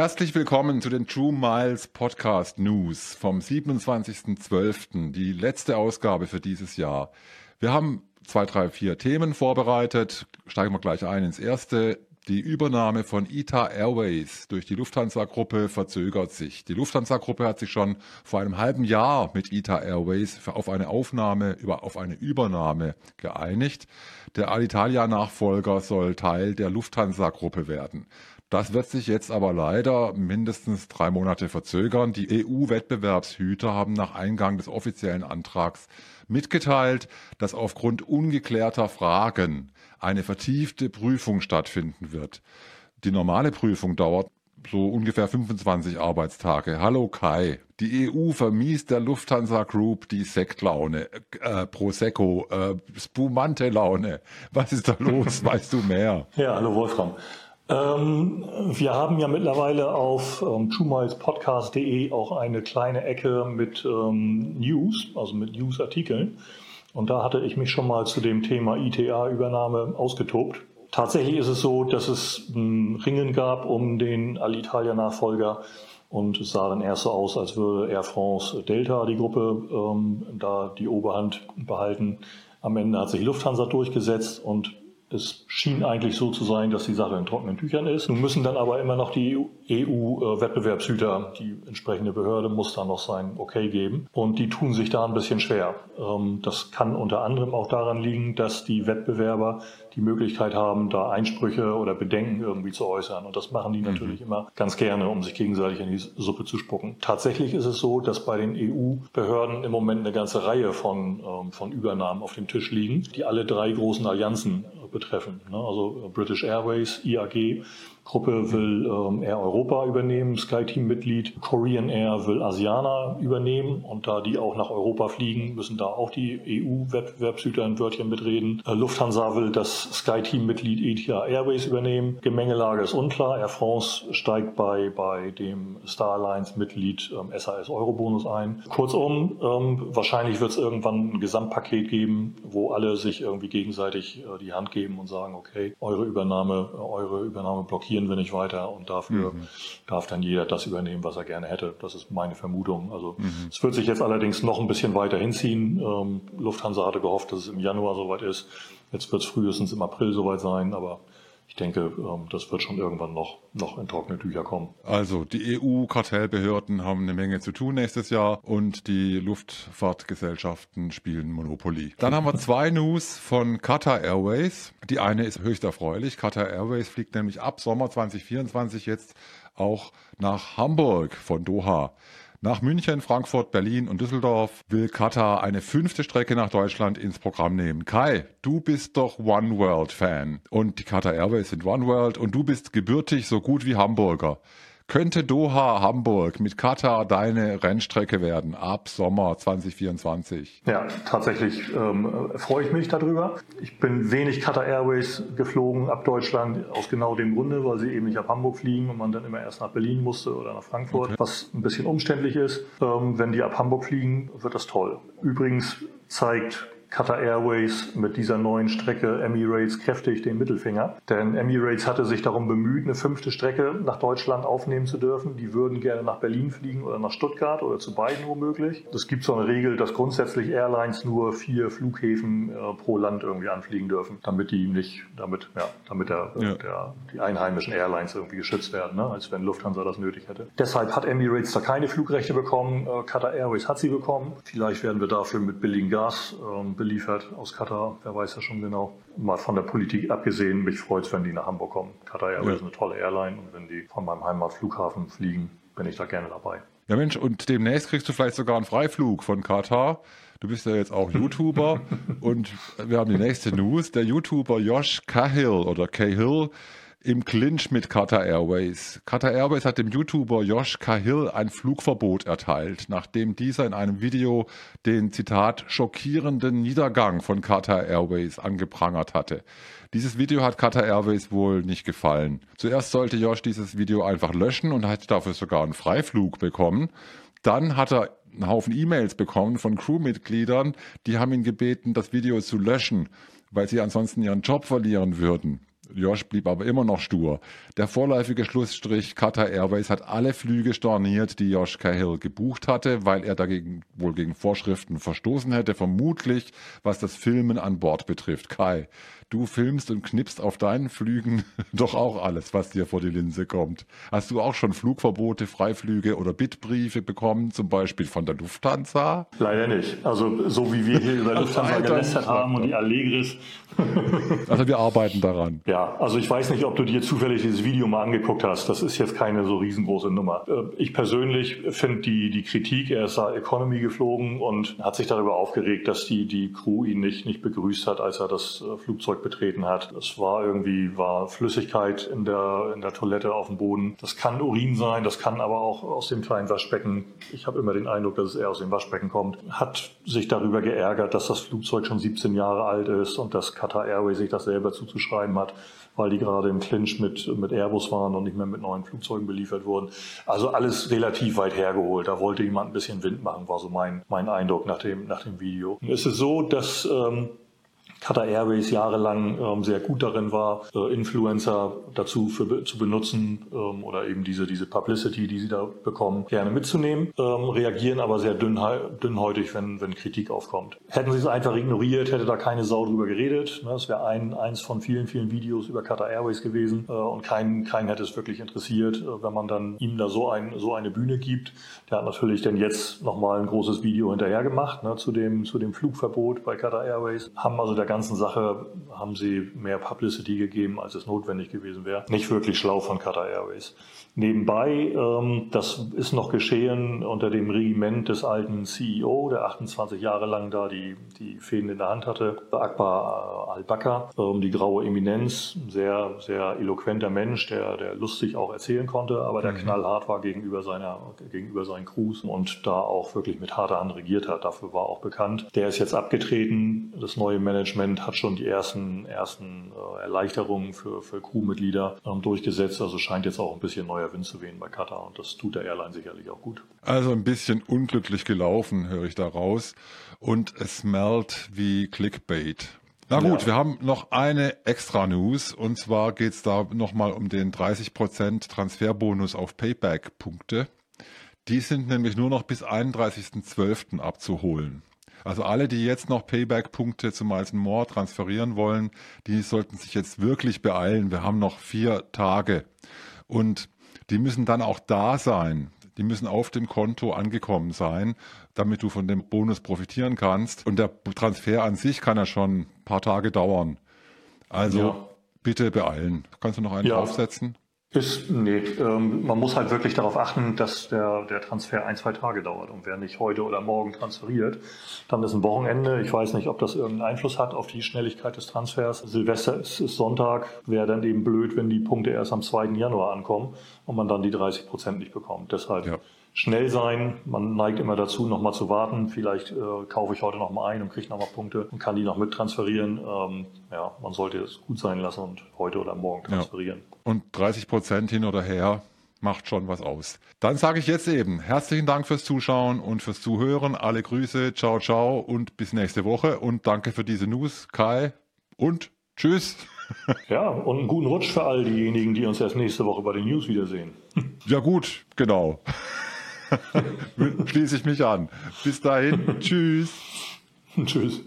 Herzlich willkommen zu den True Miles Podcast News vom 27.12., die letzte Ausgabe für dieses Jahr. Wir haben zwei, drei, vier Themen vorbereitet. Steigen wir gleich ein ins erste. Die Übernahme von ITA Airways durch die Lufthansa-Gruppe verzögert sich. Die Lufthansa-Gruppe hat sich schon vor einem halben Jahr mit ITA Airways auf eine Aufnahme, auf eine Übernahme geeinigt. Der Alitalia-Nachfolger soll Teil der Lufthansa-Gruppe werden. Das wird sich jetzt aber leider mindestens drei Monate verzögern. Die EU-Wettbewerbshüter haben nach Eingang des offiziellen Antrags mitgeteilt, dass aufgrund ungeklärter Fragen eine vertiefte Prüfung stattfinden wird. Die normale Prüfung dauert so ungefähr 25 Arbeitstage. Hallo Kai. Die EU vermiest der Lufthansa Group die Sektlaune, äh, Prosecco, äh, Spumante-Laune. Was ist da los? weißt du mehr? Ja, hallo Wolfram. Ähm, wir haben ja mittlerweile auf ähm, truemilespodcast.de auch eine kleine Ecke mit ähm, News, also mit News-Artikeln. Und da hatte ich mich schon mal zu dem Thema ITA-Übernahme ausgetobt. Tatsächlich ist es so, dass es ein Ringen gab um den Alitalia-Nachfolger. Und es sah dann erst so aus, als würde Air France Delta, die Gruppe, ähm, da die Oberhand behalten. Am Ende hat sich Lufthansa durchgesetzt und es schien eigentlich so zu sein, dass die Sache in trockenen Tüchern ist. Nun müssen dann aber immer noch die EU-Wettbewerbshüter, die entsprechende Behörde muss da noch sein Okay geben. Und die tun sich da ein bisschen schwer. Ähm, das kann unter anderem auch daran liegen, dass die Wettbewerber die Möglichkeit haben, da Einsprüche oder Bedenken irgendwie zu äußern. Und das machen die mhm. natürlich immer ganz gerne, um sich gegenseitig in die Suppe zu spucken. Tatsächlich ist es so, dass bei den EU-Behörden im Moment eine ganze Reihe von, ähm, von Übernahmen auf dem Tisch liegen, die alle drei großen Allianzen betreffen. Ne? Also British Airways, IAG Gruppe will ähm, Air Europa übernehmen, SkyTeam-Mitglied. Korean Air will Asiana übernehmen und da die auch nach Europa fliegen, müssen da auch die EU-Wettbewerbshüter ein Wörtchen mitreden. Äh, Lufthansa will das SkyTeam-Mitglied Etihad Airways übernehmen. Gemengelage ist unklar. Air France steigt bei, bei dem Star Alliance-Mitglied ähm, SAS Eurobonus ein. Kurzum, ähm, wahrscheinlich wird es irgendwann ein Gesamtpaket geben, wo alle sich irgendwie gegenseitig äh, die Hand geben und sagen, okay, eure Übernahme, eure Übernahme blockieren wir nicht weiter und dafür mhm. darf dann jeder das übernehmen, was er gerne hätte. Das ist meine Vermutung. Also mhm. es wird sich jetzt allerdings noch ein bisschen weiter hinziehen. Ähm, Lufthansa hatte gehofft, dass es im Januar soweit ist. Jetzt wird es frühestens im April soweit sein, aber ich denke, ähm, das wird schon irgendwann noch, noch in trockene Tücher kommen. Also die EU-Kartellbehörden haben eine Menge zu tun nächstes Jahr und die Luftfahrtgesellschaften spielen Monopoly. Dann haben wir zwei News von Qatar Airways. Die eine ist höchst erfreulich. Qatar Airways fliegt nämlich ab Sommer 2024 jetzt auch nach Hamburg von Doha. Nach München, Frankfurt, Berlin und Düsseldorf will Katar eine fünfte Strecke nach Deutschland ins Programm nehmen. Kai, du bist doch One World Fan und die Qatar Airways sind One World und du bist gebürtig so gut wie Hamburger. Könnte Doha Hamburg mit Katar deine Rennstrecke werden ab Sommer 2024? Ja, tatsächlich ähm, freue ich mich darüber. Ich bin wenig Qatar Airways geflogen ab Deutschland aus genau dem Grunde, weil sie eben nicht ab Hamburg fliegen und man dann immer erst nach Berlin musste oder nach Frankfurt, okay. was ein bisschen umständlich ist. Ähm, wenn die ab Hamburg fliegen, wird das toll. Übrigens zeigt Qatar Airways mit dieser neuen Strecke Emirates kräftig den Mittelfinger. Denn Emirates hatte sich darum bemüht, eine fünfte Strecke nach Deutschland aufnehmen zu dürfen. Die würden gerne nach Berlin fliegen oder nach Stuttgart oder zu beiden womöglich. Es gibt so eine Regel, dass grundsätzlich Airlines nur vier Flughäfen äh, pro Land irgendwie anfliegen dürfen, damit die nicht, damit, ja, damit der, ja. der die einheimischen Airlines irgendwie geschützt werden, ne, als wenn Lufthansa das nötig hätte. Deshalb hat Emirates da keine Flugrechte bekommen. Äh, Qatar Airways hat sie bekommen. Vielleicht werden wir dafür mit billigem Gas ähm, beliefert aus Katar. Wer weiß ja schon genau. Mal von der Politik abgesehen, mich freut es, wenn die nach Hamburg kommen. Katar Airways ja. ist eine tolle Airline und wenn die von meinem Heimatflughafen fliegen, bin ich da gerne dabei. Ja Mensch, und demnächst kriegst du vielleicht sogar einen Freiflug von Katar. Du bist ja jetzt auch YouTuber und wir haben die nächste News. Der YouTuber Josh Cahill oder Cahill im Clinch mit Qatar Airways. Qatar Airways hat dem YouTuber Josh Cahill ein Flugverbot erteilt, nachdem dieser in einem Video den Zitat schockierenden Niedergang von Qatar Airways angeprangert hatte. Dieses Video hat Qatar Airways wohl nicht gefallen. Zuerst sollte Josh dieses Video einfach löschen und hat dafür sogar einen Freiflug bekommen. Dann hat er einen Haufen E-Mails bekommen von Crewmitgliedern, die haben ihn gebeten, das Video zu löschen, weil sie ansonsten ihren Job verlieren würden Josh blieb aber immer noch stur. Der vorläufige Schlussstrich Qatar Airways hat alle Flüge storniert, die Josh Cahill gebucht hatte, weil er dagegen wohl gegen Vorschriften verstoßen hätte, vermutlich was das Filmen an Bord betrifft. Kai, du filmst und knippst auf deinen Flügen doch auch alles, was dir vor die Linse kommt. Hast du auch schon Flugverbote, Freiflüge oder Bittbriefe bekommen, zum Beispiel von der Lufthansa? Leider nicht. Also so wie wir hier über Lufthansa gelästert haben und die Allegris. also wir arbeiten daran. Ja, also ich weiß nicht, ob du dir zufällig dieses Video mal angeguckt hast. Das ist jetzt keine so riesengroße Nummer. Äh, ich persönlich finde die, die Kritik, er ist da Economy geflogen und hat sich darüber aufgeregt, dass die, die Crew ihn nicht, nicht begrüßt hat, als er das äh, Flugzeug betreten hat. Es war irgendwie, war Flüssigkeit in der, in der Toilette auf dem Boden. Das kann Urin sein, das kann aber auch aus dem kleinen Waschbecken. Ich habe immer den Eindruck, dass es eher aus dem Waschbecken kommt. Hat sich darüber geärgert, dass das Flugzeug schon 17 Jahre alt ist und dass Qatar Airways sich das selber zuzuschreiben hat weil die gerade im Clinch mit, mit Airbus waren und nicht mehr mit neuen Flugzeugen beliefert wurden. Also alles relativ weit hergeholt. Da wollte jemand ein bisschen Wind machen, war so mein, mein Eindruck nach dem, nach dem Video. Es ist so, dass ähm, Qatar Airways jahrelang ähm, sehr gut darin war, äh, Influencer dazu für, zu benutzen ähm, oder eben diese, diese Publicity, die sie da bekommen, gerne mitzunehmen, ähm, reagieren aber sehr dünn, dünnhäutig, wenn, wenn Kritik aufkommt. Hätten sie es einfach ignoriert, hätte da keine Sau drüber geredet. Ne? Das wäre ein, eins von vielen, vielen Videos über Qatar Airways gewesen äh, und keinen kein hätte es wirklich interessiert, äh, wenn man dann ihm da so, ein, so eine Bühne gibt. Der hat natürlich dann jetzt nochmal ein großes Video hinterher gemacht ne, zu, dem, zu dem Flugverbot bei Qatar Airways. Haben also der ganzen Sache haben sie mehr Publicity gegeben, als es notwendig gewesen wäre. Nicht wirklich schlau von Qatar Airways. Nebenbei, ähm, das ist noch geschehen unter dem Regiment des alten CEO, der 28 Jahre lang da die, die Fäden in der Hand hatte, Akbar äh, al-Bakr, ähm, die graue Eminenz, sehr, sehr eloquenter Mensch, der, der lustig auch erzählen konnte, aber der mhm. knallhart war gegenüber seiner, gegenüber seinen Crews und da auch wirklich mit harter Hand regiert hat. Dafür war auch bekannt. Der ist jetzt abgetreten. Das neue Management hat schon die ersten, ersten äh, Erleichterungen für, für Crewmitglieder ähm, durchgesetzt. Also scheint jetzt auch ein bisschen neu neuer Wind zu wehen bei Qatar und das tut der Airline sicherlich auch gut. Also ein bisschen unglücklich gelaufen, höre ich da raus. Und es smellt wie Clickbait. Na gut, ja. wir haben noch eine extra News und zwar geht es da nochmal um den 30% Transferbonus auf Payback-Punkte. Die sind nämlich nur noch bis 31.12. abzuholen. Also alle, die jetzt noch Payback-Punkte zu Miles More transferieren wollen, die sollten sich jetzt wirklich beeilen. Wir haben noch vier Tage. Und die müssen dann auch da sein. Die müssen auf dem Konto angekommen sein, damit du von dem Bonus profitieren kannst. Und der Transfer an sich kann ja schon ein paar Tage dauern. Also ja. bitte beeilen. Kannst du noch einen ja. draufsetzen? Ist, nee, ähm, man muss halt wirklich darauf achten, dass der, der Transfer ein, zwei Tage dauert. Und wer nicht heute oder morgen transferiert, dann ist ein Wochenende. Ich weiß nicht, ob das irgendeinen Einfluss hat auf die Schnelligkeit des Transfers. Silvester ist, ist Sonntag, wäre dann eben blöd, wenn die Punkte erst am 2. Januar ankommen und man dann die 30 Prozent nicht bekommt. Deshalb ja schnell sein. Man neigt immer dazu, nochmal zu warten. Vielleicht äh, kaufe ich heute nochmal ein und kriege nochmal Punkte und kann die noch mit transferieren. Ähm, ja, man sollte es gut sein lassen und heute oder morgen transferieren. Ja. Und 30 Prozent hin oder her macht schon was aus. Dann sage ich jetzt eben herzlichen Dank fürs Zuschauen und fürs Zuhören. Alle Grüße, ciao, ciao und bis nächste Woche. Und danke für diese News, Kai. Und tschüss. Ja, und einen guten Rutsch für all diejenigen, die uns erst nächste Woche bei den News wiedersehen. Ja gut, genau. Schließe ich mich an. Bis dahin. Tschüss. Tschüss.